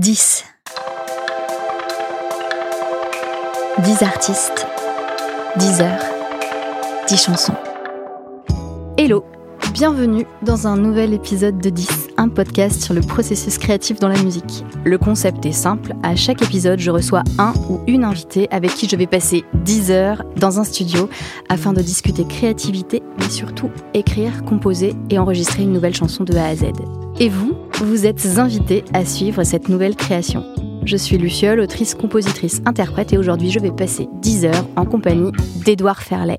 10. 10 artistes, 10 heures, 10 chansons. Hello, bienvenue dans un nouvel épisode de 10, un podcast sur le processus créatif dans la musique. Le concept est simple, à chaque épisode je reçois un ou une invitée avec qui je vais passer 10 heures dans un studio afin de discuter créativité, mais surtout écrire, composer et enregistrer une nouvelle chanson de A à Z. Et vous, vous êtes invité à suivre cette nouvelle création. Je suis Luciole, autrice, compositrice, interprète et aujourd'hui je vais passer 10 heures en compagnie d'Édouard Ferlet.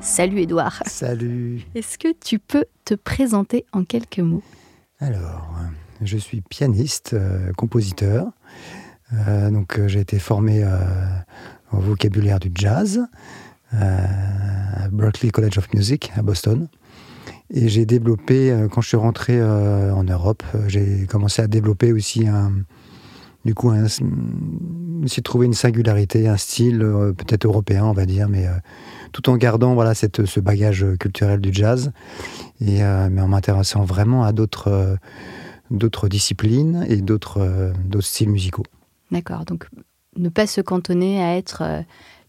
Salut Édouard. Salut. Est-ce que tu peux te présenter en quelques mots? Alors, je suis pianiste, euh, compositeur. Euh, donc, euh, j'ai été formé euh, au vocabulaire du jazz à Berklee College of Music à Boston. Et j'ai développé, quand je suis rentré en Europe, j'ai commencé à développer aussi un, du coup, un, trouver une singularité, un style peut-être européen, on va dire, mais tout en gardant voilà cette, ce bagage culturel du jazz, et mais en m'intéressant vraiment à d'autres d'autres disciplines et d'autres d'autres styles musicaux. D'accord, donc ne pas se cantonner à être euh,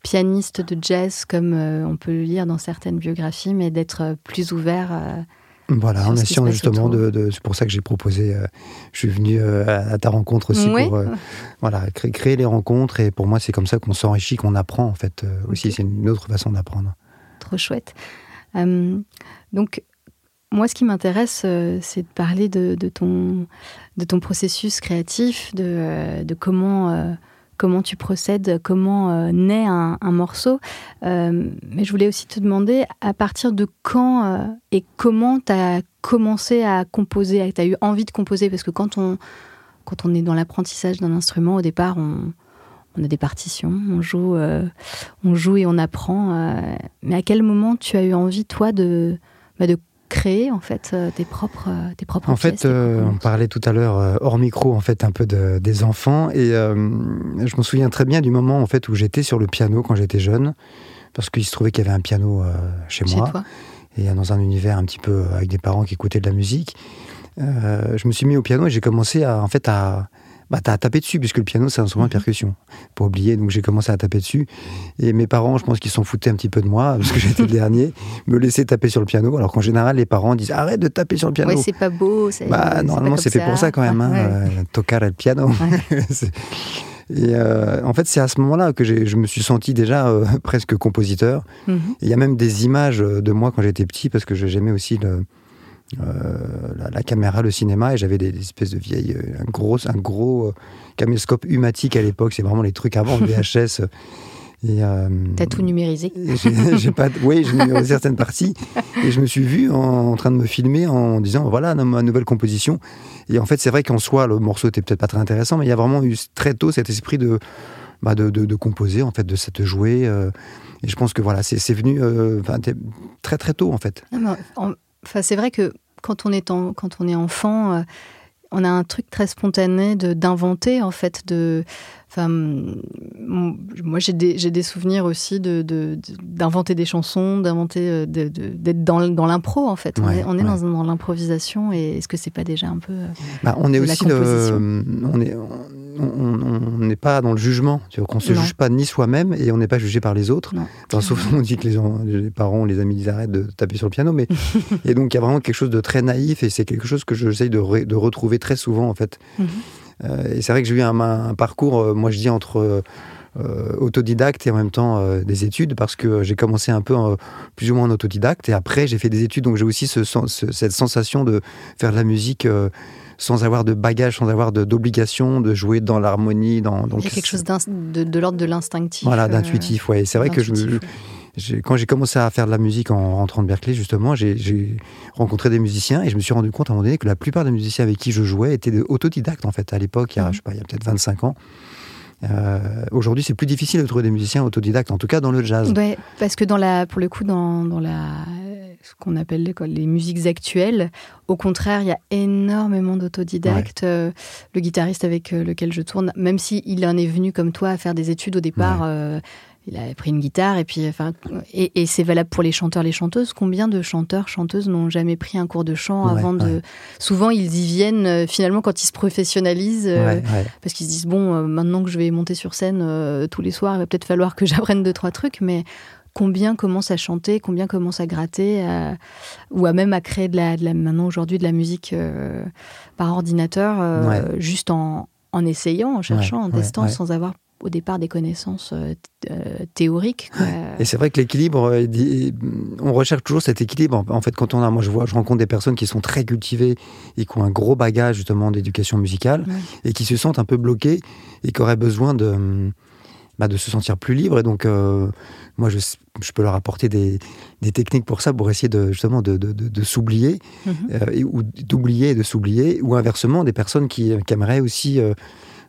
pianiste de jazz comme euh, on peut le lire dans certaines biographies, mais d'être euh, plus ouvert. euh, Voilà, Sur en essayant justement de, de- c'est pour ça que j'ai proposé, je suis venu à, à ta rencontre aussi pour voilà créer, créer les rencontres et pour moi c'est comme ça qu'on s'enrichit, qu'on apprend en fait aussi c'est une autre façon d'apprendre. Trop chouette. Donc, moi, ce qui m'intéresse, c'est de parler de, de ton, de ton processus créatif, de, euh, de comment, euh, comment tu procèdes, comment euh, naît un, un morceau. Mais je voulais aussi te demander à partir de quand et comment tu as commencé à composer, tu as eu envie de composer, parce que quand on, quand on est dans l'apprentissage d'un instrument, au départ, on, on a des partitions, on joue, on joue et on apprend. mais à quel moment tu as eu envie, toi, de, bah, de créer en fait euh, tes propres, euh, tes propres En pièces, fait, euh, propres on parlait tout à l'heure hors micro en fait un peu de- des enfants et euh, je me souviens très bien du moment en fait où j'étais sur le piano quand j'étais jeune parce qu'il se trouvait qu'il y avait un piano euh, chez chez moi toi. et dans un univers un petit peu avec des parents qui écoutaient de la musique. Je me suis mis au piano et j'ai commencé à, en fait, à, bah, à taper dessus, puisque le piano, c'est un instrument de Mhm. percussion. Pas oublier, donc j'ai commencé à taper dessus. Et mes parents, je pense qu'ils s'en foutaient un petit peu de moi, parce que j'étais le dernier, me laissaient taper sur le piano, alors qu'en général, les parents disent arrête de taper sur le piano. Ouais, c'est pas beau. Bah, normalement, c'est fait pour ça quand même, hein, Ouais, euh, tocar le piano. Et euh, en fait, c'est à ce moment-là que je me suis senti déjà euh, presque compositeur. Mhm. Il y a même des images de moi quand j'étais petit, parce que j'aimais aussi le, la, la caméra, le cinéma, et j'avais des, des espèces de vieilles, euh, un gros, un gros euh, caméscope humatique à l'époque. C'est vraiment les trucs avant le VHS. Et, euh, T'as tout numérisé. pas, oui, j'ai numérisé certaines parties et je me suis vu en, en train de me filmer en disant voilà ma nouvelle composition. Et en fait, c'est vrai qu'en soi, le morceau était peut-être pas très intéressant, mais il y a vraiment eu très tôt cet esprit de, bah, de, de, de composer, en fait, de se jouer. euh, et je pense que voilà, c'est c'est venu euh, très très tôt en fait. Non, mais en- Enfin, c'est vrai que quand on est, enfant, euh, on a un truc très spontané d'inventer en fait de. Enfin, moi j'ai des, souvenirs aussi de de- de- d'inventer des chansons, d'inventer euh, d'être dans, dans l'impro en fait. on est, on est ouais. dans, dans l'improvisation et est-ce que c'est pas déjà un peu euh, Bah, on est la le, on est, on- on on n'est pas dans le jugement. Qu'on se Non. juge pas ni soi-même et on n'est pas jugé par les autres. Enfin, sauf on dit que les, en- les parents, les amis disent arrête de taper sur le piano, mais et donc il y a vraiment quelque chose de très naïf et c'est quelque chose que j'essaye de, re- de retrouver très souvent en fait. Mhm. Et c'est vrai que j'ai eu un, un parcours, euh, moi je dis entre euh, euh, autodidacte et en même temps euh, des études parce que j'ai commencé un peu euh, plus ou moins en autodidacte et après j'ai fait des études donc j'ai aussi ce, sen- ce- cette sensation de faire de la musique. euh, sans avoir de bagage, sans avoir d'obligation de, jouer dans l'harmonie, dans Il y a quelque chose de, de l'ordre de l'instinctif. voilà euh, d'intuitif. Ouais, c'est vrai que je, quand j'ai commencé à faire de la musique en rentrant de Berkeley, justement, j'ai- rencontré des musiciens et je me suis rendu compte à un moment donné que la plupart des musiciens avec qui je jouais étaient autodidactes, en fait, à l'époque, il y a, Mhm. je sais pas, il y a peut-être 25 ans. Euh, Aujourd'hui, c'est plus difficile de trouver des musiciens autodidactes, en tout cas dans le jazz. Ouais, parce que dans la, pour le coup, dans, dans la, ce qu'on appelle les, musiques actuelles. Au contraire, il y a énormément d'autodidactes. Euh, le guitariste avec euh, lequel je tourne, même s'il il en est venu comme toi à faire des études au départ, euh, il a pris une guitare et puis, enfin, et, c'est valable pour les chanteurs, les chanteuses. Combien de chanteurs, chanteuses n'ont jamais pris un cours de chant avant de. Souvent, ils y viennent finalement quand ils se professionnalisent parce qu'ils se disent bon, maintenant que je vais monter sur scène tous les soirs, il va peut-être falloir que j'apprenne deux trois trucs, mais combien commencent à chanter, combien commencent à gratter, ou à même à créer de la, maintenant aujourd'hui de la musique euh, par ordinateur, euh, juste en, essayant, en cherchant, en testant, sans avoir au départ des connaissances euh, théoriques. Et c'est vrai que l'équilibre, on recherche toujours cet équilibre. En fait, quand on a, moi je vois, je rencontre des personnes qui sont très cultivées et qui ont un gros bagage justement d'éducation musicale et qui se sentent un peu bloquées et qui auraient besoin de bah, de se sentir plus libre. Et donc, euh, moi, je, je, peux leur apporter des, des, techniques pour ça, pour essayer de, justement de, de, de s'oublier, mhm. euh, ou d'oublier et de s'oublier, ou inversement, des personnes qui, qui aimeraient aussi euh,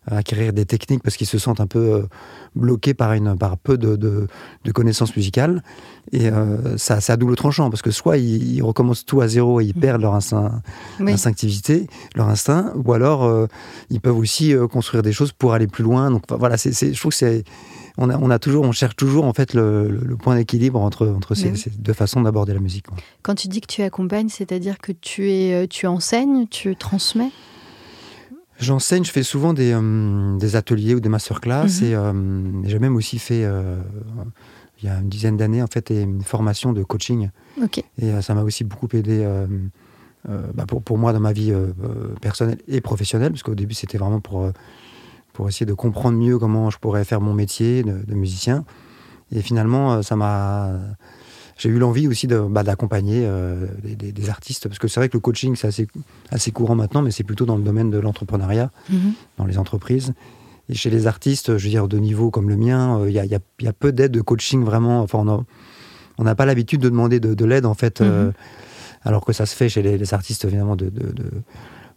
acquérir des techniques parce qu'ils se sentent un peu bloqués par, une, par peu de, de connaissances musicales. Et ça, c'est à double tranchant, parce que soit ils, recommencent tout à zéro et ils mhm. perdent leur instinct, instinctivité, leur instinct, ou alors ils peuvent aussi construire des choses pour aller plus loin. Donc voilà, c'est, je trouve que c'est on, a, on, a, toujours, on cherche toujours en fait le, point d'équilibre entre, entre ces, deux façons d'aborder la musique. Quand tu dis que tu accompagnes, c'est-à-dire que tu, es, tu enseignes, tu transmets? J'enseigne, je fais souvent des, euh, des, ateliers ou des masterclass mhm. et euh, j'ai même aussi fait, euh, il y a une dizaine d'années, en fait, une formation de coaching. Et ça m'a aussi beaucoup aidé bah, pour, pour, moi dans ma vie personnelle et professionnelle, parce qu'au début, c'était vraiment pour pour essayer de comprendre mieux comment je pourrais faire mon métier de, musicien. Et finalement, ça m'a. J'ai eu l'envie aussi bah, d'accompagner euh, des, artistes, parce que c'est vrai que le coaching, c'est assez, assez courant maintenant, mais c'est plutôt dans le domaine de l'entrepreneuriat, mhm. dans les entreprises. Et chez les artistes, je veux dire, de niveau comme le mien, euh, il y, a, y, a, peu d'aide de coaching vraiment. Enfin, on n'a pas l'habitude de demander de, l'aide, en fait, mhm. alors que ça se fait chez les, artistes, évidemment, de, de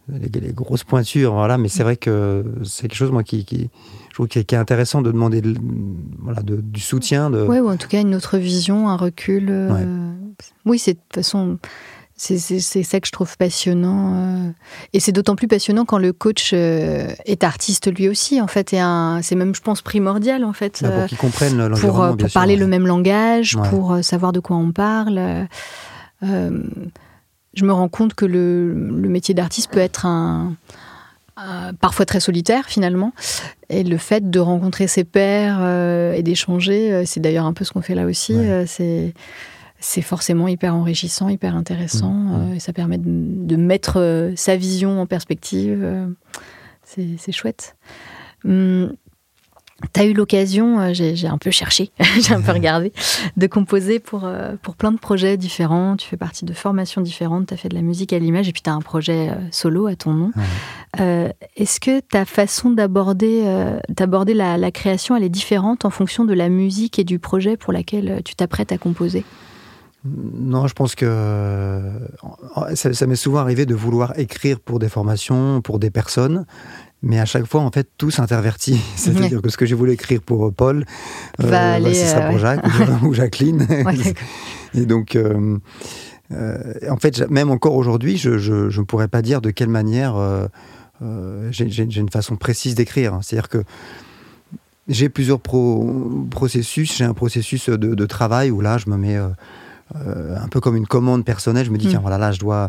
les, grosses pointures, voilà. Mais c'est vrai que c'est quelque chose, moi, qui, qui je trouve qui est, intéressant de demander voilà, du soutien. De... Oui, ou en tout cas une autre vision, un recul. Euh, oui, c'est de toute façon. C'est ça que je trouve passionnant. Euh. Et c'est d'autant plus passionnant quand le coach euh, est artiste lui aussi, en fait. C'est même, je pense, primordial, en fait. Bah, pour qu'ils comprennent l'environnement, Pour, parler le même langage, pour savoir de quoi on parle je me rends compte que le, métier d'artiste peut être un, parfois très solitaire finalement. Et le fait de rencontrer ses pairs euh, et d'échanger, euh, c'est d'ailleurs un peu ce qu'on fait là aussi. Euh, c'est c'est forcément hyper enrichissant, hyper intéressant. Mmh, mmh. et ça permet de, mettre sa vision en perspective. c'est chouette. Hum, tu as eu l'occasion, euh, j'ai un peu cherché, j'ai un peu regardé, de composer pour, euh, pour plein de projets différents. Tu fais partie de formations différentes, tu as fait de la musique à l'image et puis tu as un projet euh, solo à ton nom. Est-ce que ta façon d'aborder d'aborder la, la, création, elle est différente en fonction de la musique et du projet pour laquelle tu t'apprêtes à composer? Non, je pense que ça, ça m'est souvent arrivé de vouloir écrire pour des formations, pour des personnes, mais à chaque fois, en fait, tout s'intervertit. C'est-à-dire que ce que j'ai voulu écrire pour euh, Paul, euh, bah, c'est ça pour Jacques ou Jacqueline. et donc, euh, en fait, même encore aujourd'hui, je ne pourrais pas dire de quelle manière j'ai une façon précise d'écrire. C'est-à-dire que j'ai plusieurs processus. J'ai un processus de, de, travail où là, je me mets euh, un peu comme une commande personnelle. Je me dis, tiens, mm. voilà, là, je dois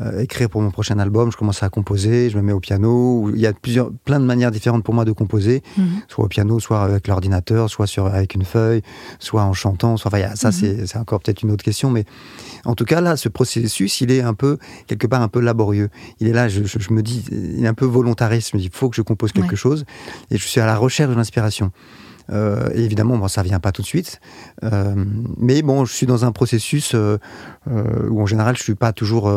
euh, écrire pour mon prochain album. Je commence à composer, je me mets au piano. Il y a plusieurs, plein de manières différentes pour moi de composer, mm-hmm. soit au piano, soit avec l'ordinateur, soit sur, avec une feuille, soit en chantant. Soit, enfin, ça, mm-hmm. c'est encore peut-être une autre question. Mais en tout cas, là, ce processus, il est un peu, quelque part, un peu laborieux. Il est là, je, me dis, il est un peu volontariste. Je me dis, il faut que je compose quelque chose. Et je suis à la recherche de l'inspiration. Euh, évidemment, bon, ça vient pas tout de suite, euh, mais bon, je suis dans un processus euh, où en général, je suis pas toujours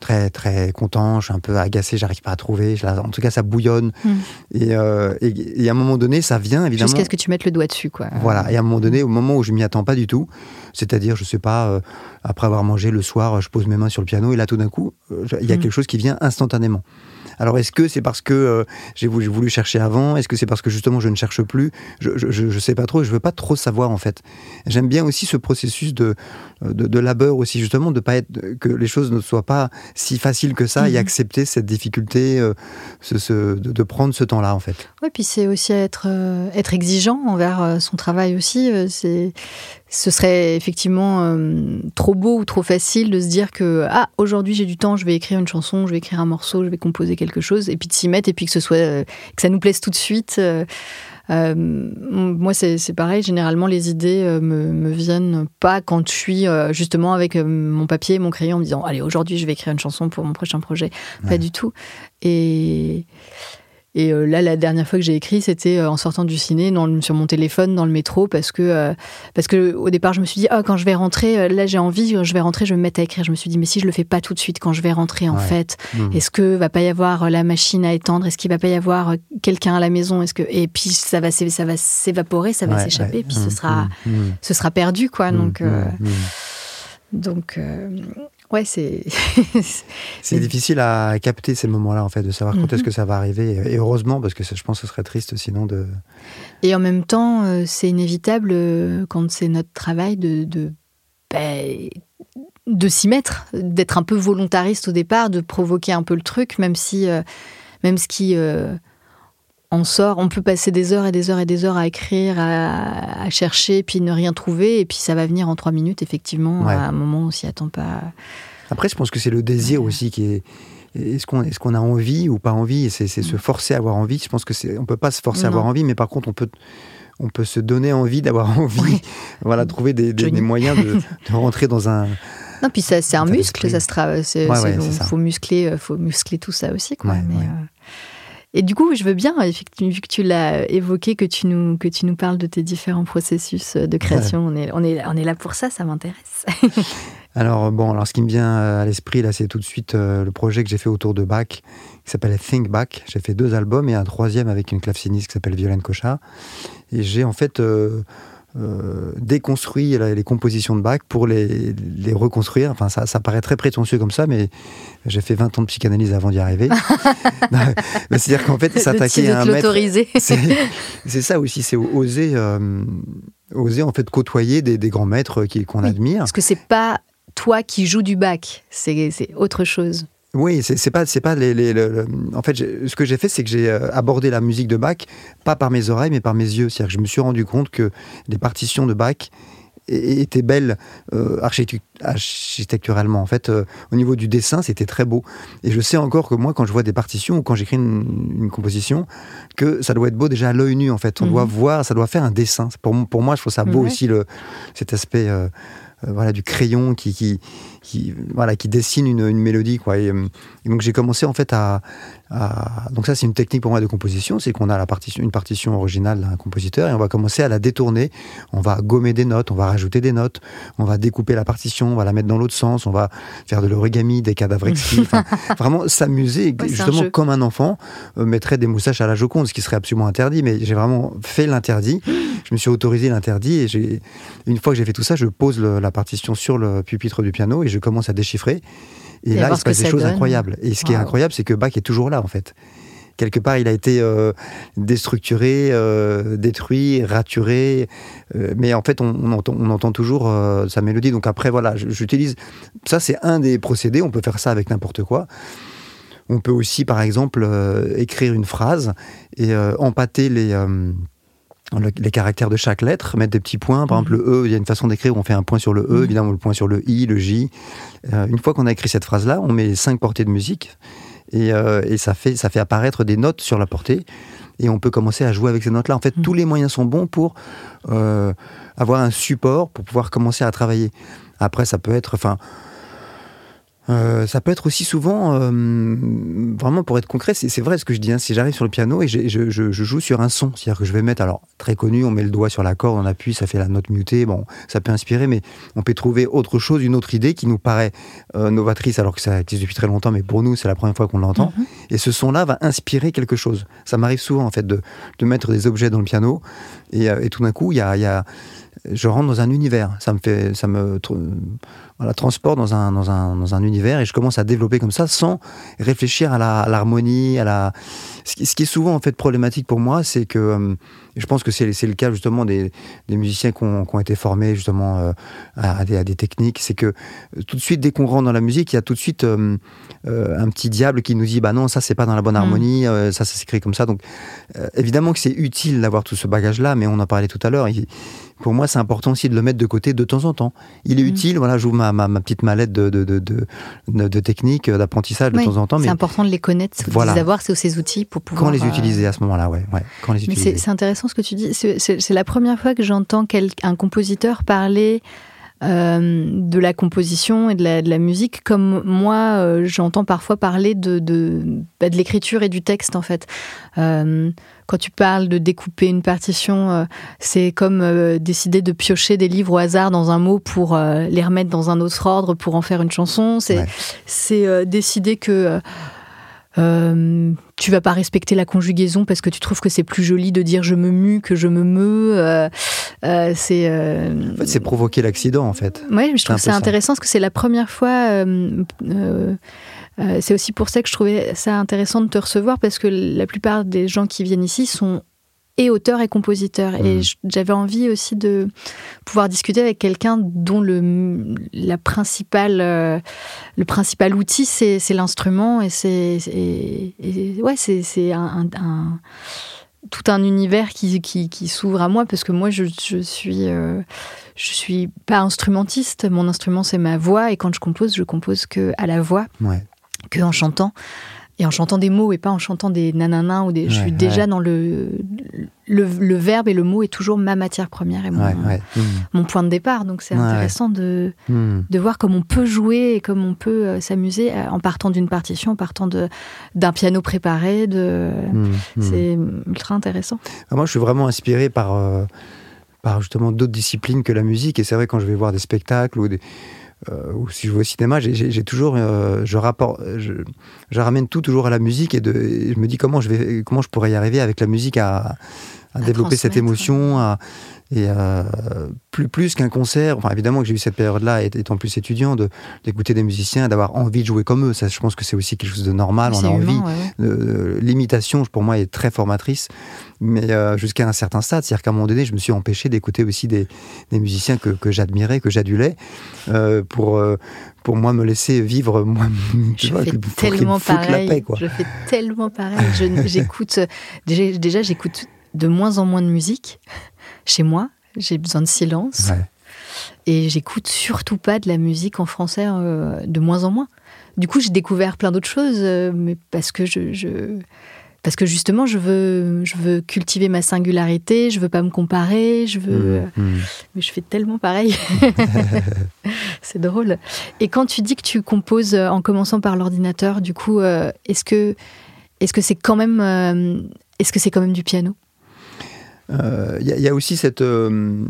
très très content. Je suis un peu agacé, j'arrive pas à trouver. en tout cas, ça bouillonne. Hmm. Et, à un moment donné, ça vient évidemment. Jusqu'à ce que tu mettes le doigt dessus, quoi. Voilà. Et à un moment donné, au moment où je m'y attends pas du tout, c'est-à-dire, je sais pas, après avoir mangé le soir, je pose mes mains sur le piano et là, tout d'un coup, il y a hmm. quelque chose qui vient instantanément. Alors est-ce que c'est parce que euh, j'ai voulu, voulu, chercher avant? Est-ce que c'est parce que justement je ne cherche plus? Je, je, sais pas trop, je veux pas trop savoir en fait. J'aime bien aussi ce processus de, de, labeur aussi, justement, de pas être, que les choses ne soient pas si faciles que ça et mhm. accepter cette difficulté, euh, ce, de, prendre ce temps-là en fait. Oui, puis c'est aussi être, euh, être exigeant envers son travail aussi. c'est ce serait effectivement euh, trop beau ou trop facile de se dire que ah aujourd'hui j'ai du temps, je vais écrire une chanson, je vais écrire un morceau, je vais composer quelque chose, et puis de s'y mettre et puis que ce soit euh, que ça nous plaise tout de suite. Euh, moi c'est pareil, généralement les idées me, me, viennent pas quand je suis justement avec mon papier et mon crayon en me disant allez aujourd'hui je vais écrire une chanson pour mon prochain projet, pas du tout. Et et euh, là, la dernière fois que j'ai écrit, c'était euh, en sortant du ciné, dans, sur mon téléphone, dans le métro, parce que, euh, parce que au départ, je me suis dit, oh, quand je vais rentrer, là, j'ai envie, je vais rentrer, je vais me mettre à écrire. Je me suis dit, mais si je le fais pas tout de suite, quand je vais rentrer, en fait, mmh. est-ce que va pas y avoir la machine à étendre? Est-ce qu'il va pas y avoir quelqu'un à la maison? Est-ce que et puis ça va ça va s'évaporer, ça va s'échapper, puis ce mmh, sera mmh, ce sera perdu, quoi. Donc donc Ouais, c'est. c'est difficile à capter ces moments-là, en fait, de savoir quand est-ce mhm. que ça va arriver. Et heureusement, parce que je pense que ce serait triste sinon de. Et en même temps, euh, c'est inévitable euh, quand c'est notre travail de. de, ben, de s'y mettre, d'être un peu volontariste au départ, de provoquer un peu le truc, même si. Euh, même ce qui on sort, on peut passer des heures et des heures et des heures à écrire, à, chercher, puis ne rien trouver, et puis ça va venir en trois minutes, effectivement, à un moment où on s'y attend pas. Après, je pense que c'est le désir aussi qui est. Est-ce qu'on est qu'on a envie ou pas envie C'est se mm. forcer à avoir envie. Je pense que c'est on peut pas se forcer à avoir envie, mais par contre on peut on peut se donner envie d'avoir envie. Voilà, trouver des, moyens de, rentrer dans un. Non, puis c'est un muscle, ça se travaille. Il faut muscler, faut muscler tout ça aussi, quoi. Mais, euh, et du coup, je veux bien, vu que tu l'as évoqué, que tu, nous, que tu nous parles de tes différents processus de création. On, est, on, est, on est là pour ça, ça m'intéresse. alors, bon, alors ce qui me vient à l'esprit, là, c'est tout de suite euh, le projet que j'ai fait autour de Bach, qui s'appelle Think Back. J'ai fait deux albums et un troisième avec une claveciniste qui s'appelle Violaine Cochard. Et j'ai en fait. Euh, euh, déconstruit les compositions de Bach pour les, les reconstruire. Enfin, ça, ça, paraît très prétentieux comme ça, mais j'ai fait 20 ans de psychanalyse avant d'y arriver. C'est-à-dire qu'en fait, s'attaquer à un maître... C'est ça aussi, c'est oser, euh, oser en fait côtoyer des, des grands maîtres qu'on admire. Parce que c'est pas toi qui joues du Bach, c'est autre chose. Oui, c'est pas, c'est pas les, en fait, ce que j'ai fait, c'est que j'ai euh, abordé la musique de Bach pas par mes oreilles, mais par mes yeux. C'est-à-dire que je me suis rendu compte que les partitions de Bach étaient belles euh, architecturalement. En fait, euh, au niveau du dessin, c'était très beau. Et je sais encore que moi, quand je vois des partitions ou quand j'écris une, composition, que ça doit être beau déjà à l'œil nu. En fait, on doit mhm. voir, ça doit faire un dessin. Pour, pour moi, je trouve ça beau aussi le, cet aspect. voilà du crayon qui, qui, qui, voilà, qui dessine une, une mélodie. Quoi. Et, euh, donc j'ai commencé en fait à, Donc ça c'est une technique pour moi de composition, c'est qu'on a la partition, une partition originale d'un compositeur et on va commencer à la détourner. On va gommer des notes, on va rajouter des notes, on va découper la partition, on va la mettre dans l'autre sens, on va faire de l'origami, des cadavres exquis. vraiment s'amuser, justement comme un enfant euh, mettrait des moustaches à la Joconde, ce qui serait absolument interdit. Mais j'ai vraiment fait l'interdit. Je me suis autorisé l'interdit et j'ai une fois que j'ai fait tout ça, je pose la partition sur le pupitre du piano et je commence à déchiffrer. Et, là, il se passe des choses incroyables. Et ce qui est incroyable, c'est que Bach est toujours là, en fait. Quelque part, il a été euh, déstructuré, euh, détruit, raturé. Euh, mais en fait, on, entend, on entend, toujours sa mélodie. Donc après, voilà, j'utilise... Ça, c'est un des procédés. On peut faire ça avec n'importe quoi. On peut aussi, par exemple, écrire une phrase et empâter les les caractères de chaque lettre, mettre des petits points. Par exemple, le E, il y a une façon d'écrire où on fait un point sur le E, évidemment le point sur le I, le J. Euh, une fois qu'on a écrit cette phrase-là, on met cinq portées de musique et, euh, et, ça, fait, ça fait apparaître des notes sur la portée et on peut commencer à jouer avec ces notes-là. En fait, tous les moyens sont bons pour euh, avoir un support, pour pouvoir commencer à travailler. Après, ça peut être, enfin, euh, ça peut être aussi souvent, euh, vraiment pour être concret, c'est vrai ce que je dis, hein, si j'arrive sur le piano et je, joue sur un son, c'est-à-dire que je vais mettre, alors très connu, on met le doigt sur la corde, on appuie, ça fait la note mutée, bon, ça peut inspirer, mais on peut trouver autre chose, une autre idée qui nous paraît euh, novatrice, alors que ça existe depuis très longtemps, mais pour nous, c'est la première fois qu'on l'entend. Mhm. Et ce son-là va inspirer quelque chose. Ça m'arrive souvent, en fait, de, mettre des objets dans le piano, et, tout d'un coup, il y a, je rentre dans un univers. Ça me fait, ça me voilà, transporte dans un, dans, un, dans un univers et je commence à développer comme ça sans réfléchir à l'harmonie, à, la... Ce qui, ce qui, est souvent en fait problématique pour moi, c'est que euh, je pense que c'est le cas justement des, des musiciens qui ont, qui ont, été formés justement euh, à, des, à, des, techniques, c'est que euh, tout de suite dès qu'on rentre dans la musique, il y a tout de suite euh, un petit diable qui nous dit bah non ça c'est pas dans la bonne mm. harmonie, mmh. ça ça s'écrit comme ça. Donc évidemment que c'est utile d'avoir tout ce bagage là, mais on en parlait tout à l'heure pour moi, c'est important aussi de le mettre de côté de temps en temps. Il est mmh. utile, voilà, j'ouvre ma, ma, ma, petite mallette de, de, de, de, de techniques, d'apprentissage de temps en temps. C'est important de les connaître, voilà. d'avoir ces outils pour pouvoir. Quand les euh, utiliser à ce moment-là, ouais. ouais quand les utiliser. C'est intéressant ce que tu dis. C'est la première fois que j'entends un compositeur parler. Euh, de la composition et de la, de la musique, comme moi, euh, j'entends parfois parler de, de, bah, de l'écriture et du texte, en fait. Euh, quand tu parles de découper une partition, c'est comme décider de piocher des livres au hasard dans un mot pour les remettre dans un autre ordre pour en faire une chanson. C'est ouais. décider que euh, tu vas pas respecter la conjugaison parce que tu trouves que c'est plus joli de dire je me mue que je me meus. Euh, euh, c'est. En fait, c'est provoquer l'accident en fait. Oui, je trouve c'est intéressant parce que c'est la première fois. Euh, c'est aussi pour ça que je trouvais ça intéressant de te recevoir parce que la plupart des gens qui viennent ici sont et auteurs et compositeurs. Mmh. Et j'avais envie aussi de pouvoir discuter avec quelqu'un dont le, la principale, euh, le principal outil, c'est l'instrument. Et c'est ouais, c'est un, un, tout un univers qui, qui, qui s'ouvre à moi parce que moi, je, je suis. Euh, je suis pas instrumentiste, mon instrument c'est ma voix et quand je compose, je compose que à la voix. Ouais que en chantant et en chantant des mots et pas en chantant des nanana ou des. Ouais, je suis déjà ouais. dans le, le, le verbe et le mot est toujours ma matière première et mon, ouais, mmh. mon point de départ. Donc c'est intéressant de, mmh. de voir comme on peut jouer et comme on peut euh, s'amuser euh, en partant d'une partition, en partant d'un piano préparé. De... Mmh. C'est ultra intéressant. Ah, moi, je suis vraiment inspiré par, euh, par justement d'autres disciplines que la musique. Et c'est vrai quand je vais voir des spectacles ou des euh, ou si je vais au cinéma, j'ai toujours, euh, je, rapport, je, je, ramène tout toujours à la musique et, de, et, je me dis comment je vais, comment je pourrais y arriver avec la musique à, à, à développer cette émotion, à, et euh, plus, plus qu'un concert, enfin évidemment que j'ai eu cette période-là, étant plus étudiant, d'écouter des musiciens, d'avoir envie de jouer comme eux. Ça, je pense que c'est aussi quelque chose de normal. On a envie. Ouais. Euh, L'imitation, pour moi, est très formatrice, mais euh, jusqu'à un certain stade. C'est-à-dire qu'à un moment donné, je me suis empêché d'écouter aussi des, des, musiciens que, j'admirais, que j'adulais, pour, pour moi me laisser vivre moi. Je vois, fais tellement pareil. Paix, quoi. Je fais tellement pareil. J'écoute déjà j'écoute de moins en moins de musique chez moi. J'ai besoin de silence. Ouais. Et j'écoute surtout pas de la musique en français euh, de moins en moins. Du coup, j'ai découvert plein d'autres choses, euh, mais parce que je, je, parce que justement, je veux, je veux cultiver ma singularité, je veux pas me comparer, je veux. Mmh, mmh. Mais je fais tellement pareil. C'est drôle. Et quand tu dis que tu composes en commençant par l'ordinateur, du coup, euh, est-ce que, est-ce que c'est quand même, euh, est-ce que c'est quand même du piano? Il euh, y, a aussi cette euh,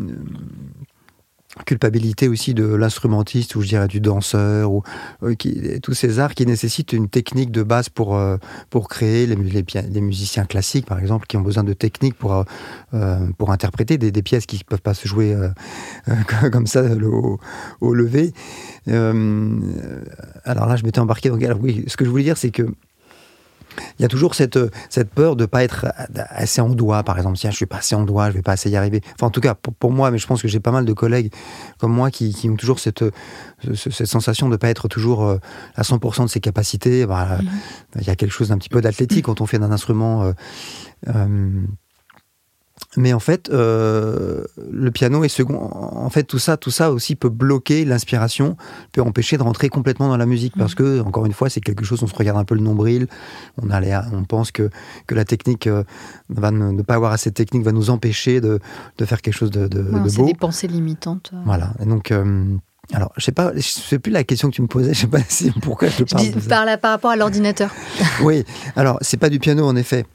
culpabilité aussi de l'instrumentiste ou je dirais du danseur ou euh, tous ces arts qui nécessitent une technique de base pour pour créer les, musiciens classiques par exemple qui ont besoin de technique pour pour interpréter des, pièces qui peuvent pas se jouer comme ça au, au lever. Alors là je m'étais embarqué donc alors, oui ce que je voulais dire c'est que il y a toujours cette, cette peur de ne pas être assez en doigt, par exemple. Tiens, je suis pas assez en doigt, je vais pas assez y arriver. Enfin, en tout cas, pour, pour moi, mais je pense que j'ai pas mal de collègues comme moi qui, qui ont toujours cette, cette sensation de ne pas être toujours euh, à 100% de ses capacités. Bah, mmh. Il y a quelque chose d'un petit peu d'athlétique quand on fait d'un instrument. Euh, euh, mais en fait, euh, le piano est second. En fait, tout ça, tout ça aussi peut bloquer l'inspiration, peut empêcher de rentrer complètement dans la musique parce que, encore une fois, c'est quelque chose. On se regarde un peu le nombril. On a les, on pense que que la technique euh, va ne, ne, pas avoir assez de technique va nous empêcher de, de faire quelque chose de, de, beau. des pensées limitantes. Voilà. Et donc. Euh, alors, je sais pas, je sais plus la question que tu me posais, je sais pas si, pourquoi je parle. Je dis, par, par rapport à l'ordinateur. oui, alors c'est pas du piano en effet.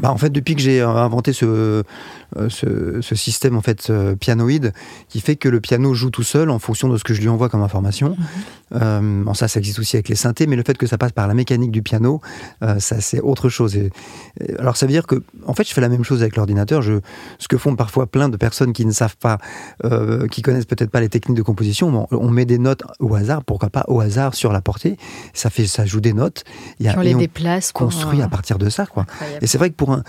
Bah, en fait, depuis que j'ai inventé ce, euh, ce, système en fait euh, pianoïde qui fait que le piano joue tout seul en fonction de ce que je lui envoie comme information. Euh, bon, ça, ça existe aussi avec les synthés, mais le fait que ça passe par la mécanique du piano, ça c'est autre chose. Et, alors ça veut dire que, en fait, je fais la même chose avec l'ordinateur. Je, ce que font parfois plein de personnes qui ne savent pas, qui connaissent peut-être pas les techniques de composition, on, met des notes au hasard, pourquoi pas au hasard sur la portée. Ça fait, ça joue des notes. Il y a, on les déplace. Construit à partir de ça, quoi. Et c'est vrai que pour un,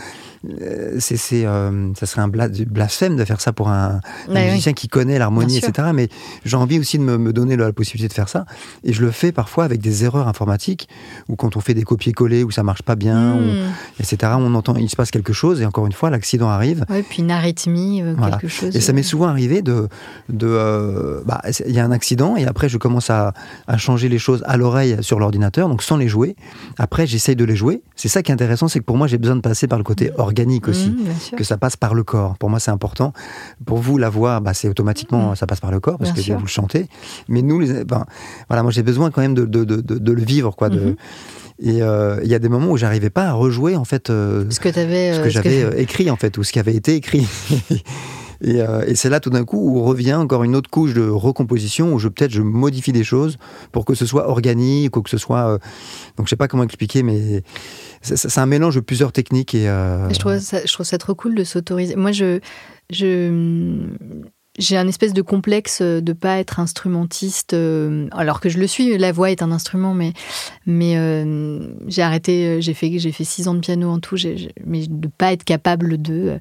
c'est, ça serait un blasphème de faire ça pour un, musicien qui connaît l'harmonie, etc. Mais j'ai envie aussi de me, donner la possibilité de faire ça. Et je le fais parfois avec des erreurs informatiques, ou quand on fait des copier-coller, où ça marche pas bien, hmm. etc. On entend, il se passe quelque chose, et encore une fois, l'accident arrive. Oui, puis une arythmie, euh, quelque chose. Et ça m'est souvent arrivé de. de euh, bah, il y a un accident, et après, je commence à, à changer les choses à l'oreille sur l'ordinateur, donc sans les jouer. Après, j'essaye de les jouer. C'est ça qui est intéressant, c'est que pour moi, j'ai besoin de passer par le côté hmm. Organique aussi, hmm, que ça passe par le corps. Pour moi, c'est important. Pour vous, la voix, bah, c'est automatiquement, mm. ça passe par le corps parce que vous le chantez. Mais nous, les, ben, voilà, moi, j'ai besoin quand même de, de, de, le vivre, quoi. Mm-hmm. Et euh, il y a des moments où j'arrivais pas à rejouer en fait euh, ce que, avais, ce que euh, j'avais écrit en fait ou ce qui avait été écrit. Et, et c'est là tout d'un coup où revient encore une autre couche de recomposition où je peut-être je modifie des choses pour que ce soit organique ou que ce soit donc je sais pas comment expliquer mais c'est un mélange de plusieurs techniques. Et, euh, je, trouve ça, je trouve ça trop cool de s'autoriser. Moi, je, je, j'ai un espèce de complexe de pas être instrumentiste, euh, alors que je le suis. La voix est un instrument, mais, mais euh, j'ai arrêté. J'ai fait, j'ai fait six ans de piano en tout, mais de pas être capable de.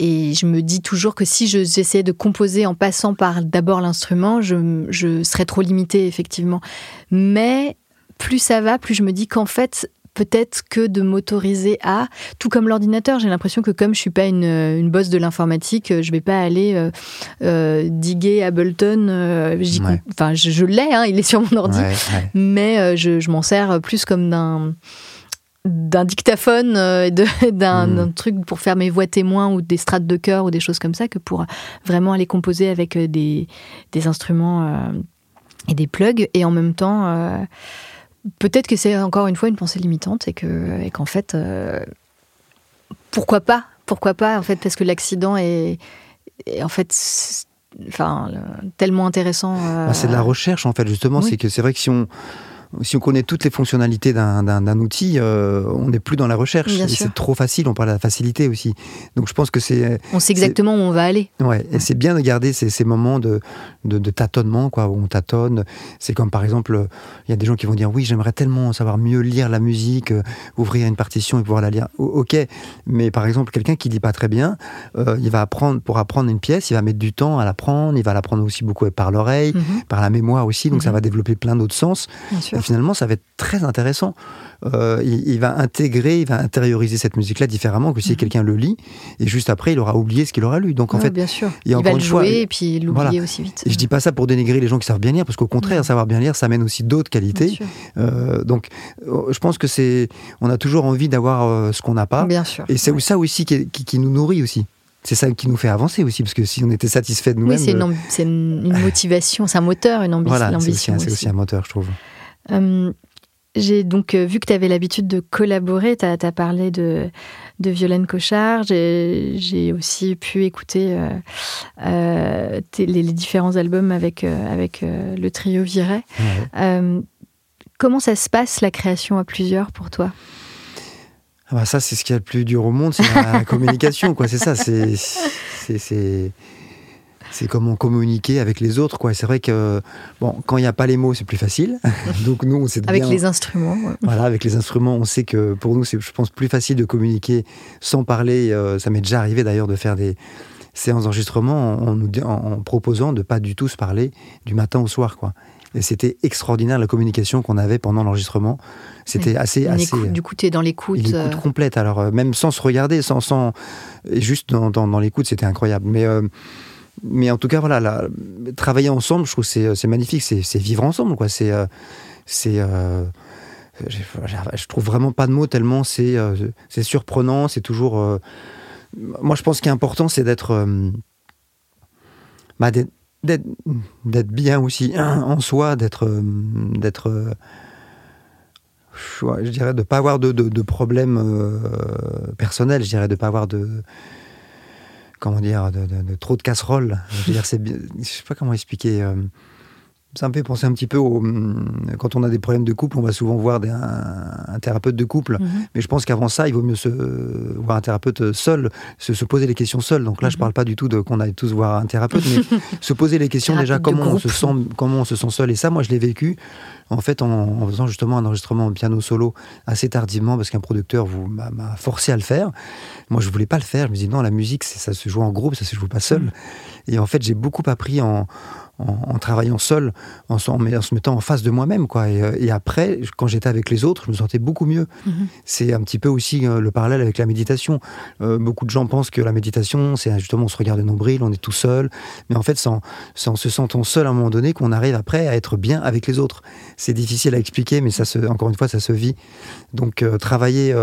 Et je me dis toujours que si j'essayais de composer en passant par d'abord l'instrument, je, je serais trop limitée, effectivement. Mais plus ça va, plus je me dis qu'en fait, peut-être que de m'autoriser à, tout comme l'ordinateur, j'ai l'impression que comme je suis pas une, une bosse de l'informatique, je vais pas aller euh, euh diguer Ableton. Euh, enfin, je, l'ai, hein, il est sur mon ordi, mais euh, je, je m'en sers plus comme d'un d'un dictaphone et hmm. d'un truc pour faire mes voix témoins ou des strates de chœur ou des choses comme ça que pour vraiment aller composer avec des, des instruments et des plugs. Et en même temps peut-être que c'est encore une fois une pensée limitante et que et qu'en fait euh, pourquoi pas pourquoi pas en fait parce que l'accident est, en fait enfin tellement intéressant bah, c'est de la euh, recherche en fait justement. C'est que c'est vrai que si on si on connaît toutes les fonctionnalités d'un outil, euh, on n'est plus dans la recherche. C'est trop facile, on parle de la facilité aussi. Donc je pense que c'est. On sait exactement où on va aller. Ouais, et c'est bien de garder ces, ces moments de, de, de, tâtonnement, quoi, où on tâtonne. C'est comme par exemple, il y a des gens qui vont dire Oui, j'aimerais tellement savoir mieux lire la musique, euh, ouvrir une partition et pouvoir la lire. ok, mais par exemple, quelqu'un qui lit pas très bien, euh, il va apprendre, pour apprendre une pièce, il va mettre du temps à l'apprendre, il va l'apprendre aussi beaucoup par l'oreille, mhm. par la mémoire aussi, donc ça mhm. va développer plein d'autres sens. Bien sûr finalement, ça va être très intéressant. Euh, il, va intégrer, il va intérioriser cette musique-là différemment que si mhm. quelqu'un le lit et juste après, il aura oublié ce qu'il aura lu. Donc en fait, bien sûr. il, va le jouer et puis l'oublier aussi vite. Et je dis pas ça pour dénigrer les gens qui savent bien lire, parce qu'au contraire, savoir bien lire, ça amène aussi d'autres qualités. Euh, donc, euh, je pense que c'est, on a toujours envie d'avoir ce qu'on n'a pas. Bien sûr. Et c'est ça aussi qui, nous nourrit aussi c'est ça qui nous fait avancer aussi, parce que si on était satisfait de nous-mêmes. Oui, c'est une, motivation, c'est un moteur, une ambition. Voilà, c'est aussi, aussi, un moteur, je trouve. Euh, j'ai donc euh, vu que tu avais l'habitude de collaborer, tu as, parlé de, de Violaine Cochard, j'ai aussi pu écouter euh, les, différents albums avec, avec le trio Viret. comment ça se passe la création à plusieurs pour toi? Ah bah ça, c'est ce qui est le plus dur au monde, c'est la communication, quoi. C'est ça, c'est c'est comment communiquer avec les autres. Quoi. C'est vrai que bon, quand il n'y a pas les mots, c'est plus facile. Donc nous, avec les instruments. Voilà, avec les instruments, on sait que pour nous, c'est, je pense, plus facile de communiquer sans parler. Euh, ça m'est déjà arrivé d'ailleurs de faire des séances d'enregistrement en, proposant de pas du tout se parler du matin au soir, quoi. Et c'était extraordinaire la communication qu'on avait pendant l'enregistrement. C'était assez, assez. du coup, tu es dans l'écoute. L'écoute euh. complète. Alors euh, même sans se regarder, sans, sans juste dans, dans, l'écoute, c'était incroyable. Mais mais en tout cas, voilà, travailler ensemble, je trouve que c'est magnifique, c'est vivre ensemble, quoi. C'est, euh, c'est, euh, je, trouve vraiment pas de mots tellement c'est, euh, surprenant, c'est toujours. moi, je pense qu'il est important, c'est d'être, bah, d'être bien aussi en soi, d'être, d'être je dirais de pas avoir de, de, problèmes euh, personnels, je dirais de pas avoir de comment dire de, trop de casseroles. Je je sais pas comment expliquer. Euh, ça me fait penser un petit peu au. Hum, quand on a des problèmes de couple, on va souvent voir un, thérapeute de couple. Mhm. Mais je pense qu'avant ça, il vaut mieux se, voir un thérapeute seul, se, poser les questions seul. Donc là, je ne mhm. parle pas du tout de qu'on aille tous voir un thérapeute, mais se poser les questions déjà comment on, se sent, comment on se sent seul. Et ça, moi, je l'ai vécu en fait en, faisant justement un enregistrement en piano solo assez tardivement parce qu'un producteur m'a forcé à le faire. Moi, je voulais pas le faire. Je me dis non, la musique, ça se joue en groupe, ça se joue pas seul. Mhm. Et en fait, j'ai beaucoup appris en en, travaillant seul, en, en, se mettant en face de moi-même. quoi. Et, euh, après, quand j'étais avec les autres, je me sentais beaucoup mieux. Mhm. C'est un petit peu aussi euh, le parallèle avec la méditation. Euh, beaucoup de gens pensent que la méditation, c'est justement on se regarde nombril, on est tout seul. Mais en fait, c'est en, se sentant seul à un moment donné qu'on arrive après à être bien avec les autres. C'est difficile à expliquer, mais ça se, encore une fois, ça se vit. Donc, travailler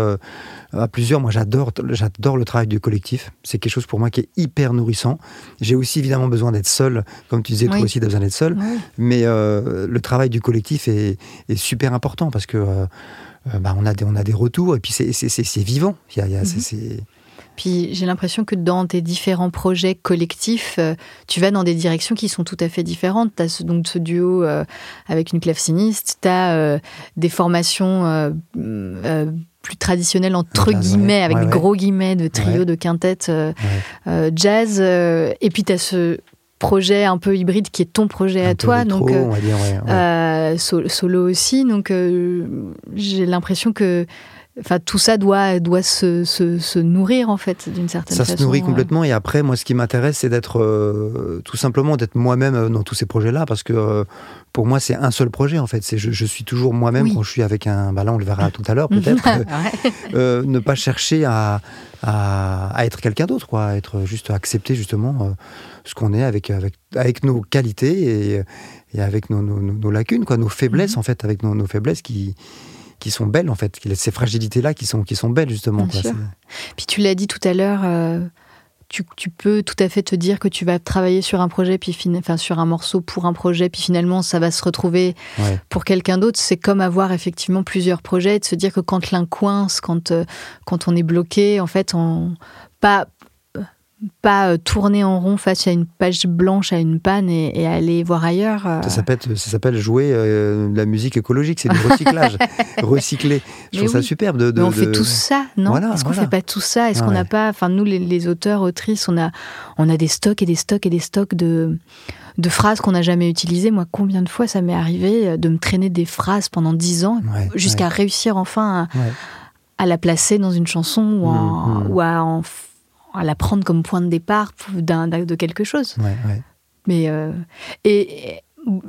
à plusieurs. Moi, j'adore, j'adore le travail du collectif. C'est quelque chose pour moi qui est hyper nourrissant. J'ai aussi évidemment besoin d'être seul, comme tu disais, toi aussi, tu as besoin d'être seul. Mais euh, le travail du collectif est, super important parce que euh, euh, bah, on, a des, on a des retours et puis c'est, vivant. Il y a, mhm. Puis j'ai l'impression que dans tes différents projets collectifs, tu vas dans des directions qui sont tout à fait différentes. Tu as donc ce duo avec une claveciniste, tu as des formations plus traditionnel entre guillemets, avec gros guillemets de trio, de quintette euh, euh, jazz. Euh, et puis tu as ce projet un peu hybride qui est ton projet à toi, donc solo aussi. Donc j'ai l'impression que Enfin, tout ça doit, doit se, se, nourrir en fait d'une certaine façon. Ça se nourrit complètement. Et après, moi, ce qui m'intéresse, c'est d'être tout simplement d'être moi-même dans tous ces projets-là, parce que pour moi, c'est un seul projet en fait. C'est je, suis toujours moi-même quand je suis avec un. Bah là, on le verra tout à l'heure peut-être. euh, ne pas chercher à, à, être quelqu'un d'autre, quoi. Être juste accepter justement euh, ce qu'on est avec, avec, avec nos qualités et, et avec nos, nos, nos, lacunes, quoi, nos faiblesses mhm. en fait, avec nos, nos faiblesses qui qui sont belles en fait, ces fragilités là qui sont qui sont belles justement. Quoi. Puis tu l'as dit tout à l'heure. Euh, tu, peux tout à fait te dire que tu vas travailler sur un projet, puis enfin, sur un morceau pour un projet, puis finalement ça va se retrouver pour quelqu'un d'autre. C'est comme avoir effectivement plusieurs projets, de se dire que quand l'un coince, quand, euh, quand on est bloqué, en fait, on, pas, pas euh, tourner en rond face à une page blanche, à une panne et, aller voir ailleurs. Euh. Ça s'appelle, ça s'appelle jouer euh, la musique écologique, c'est du recyclage, recycler. Je trouve ça superbe. De, on fait tout ça, non? Est-ce qu'on fait pas tout ça? Est-ce qu'on n'a pas, enfin nous les, auteurs, autrices, on a, on a des stocks et des stocks et des stocks de de phrases qu'on n'a jamais utilisées. Moi, combien de fois ça m'est arrivé de me traîner des phrases pendant dix ans jusqu'à réussir enfin à, la placer dans une chanson ou, mm, mm. ou à en à la prendre comme point de départ de quelque chose. Mais euh, et,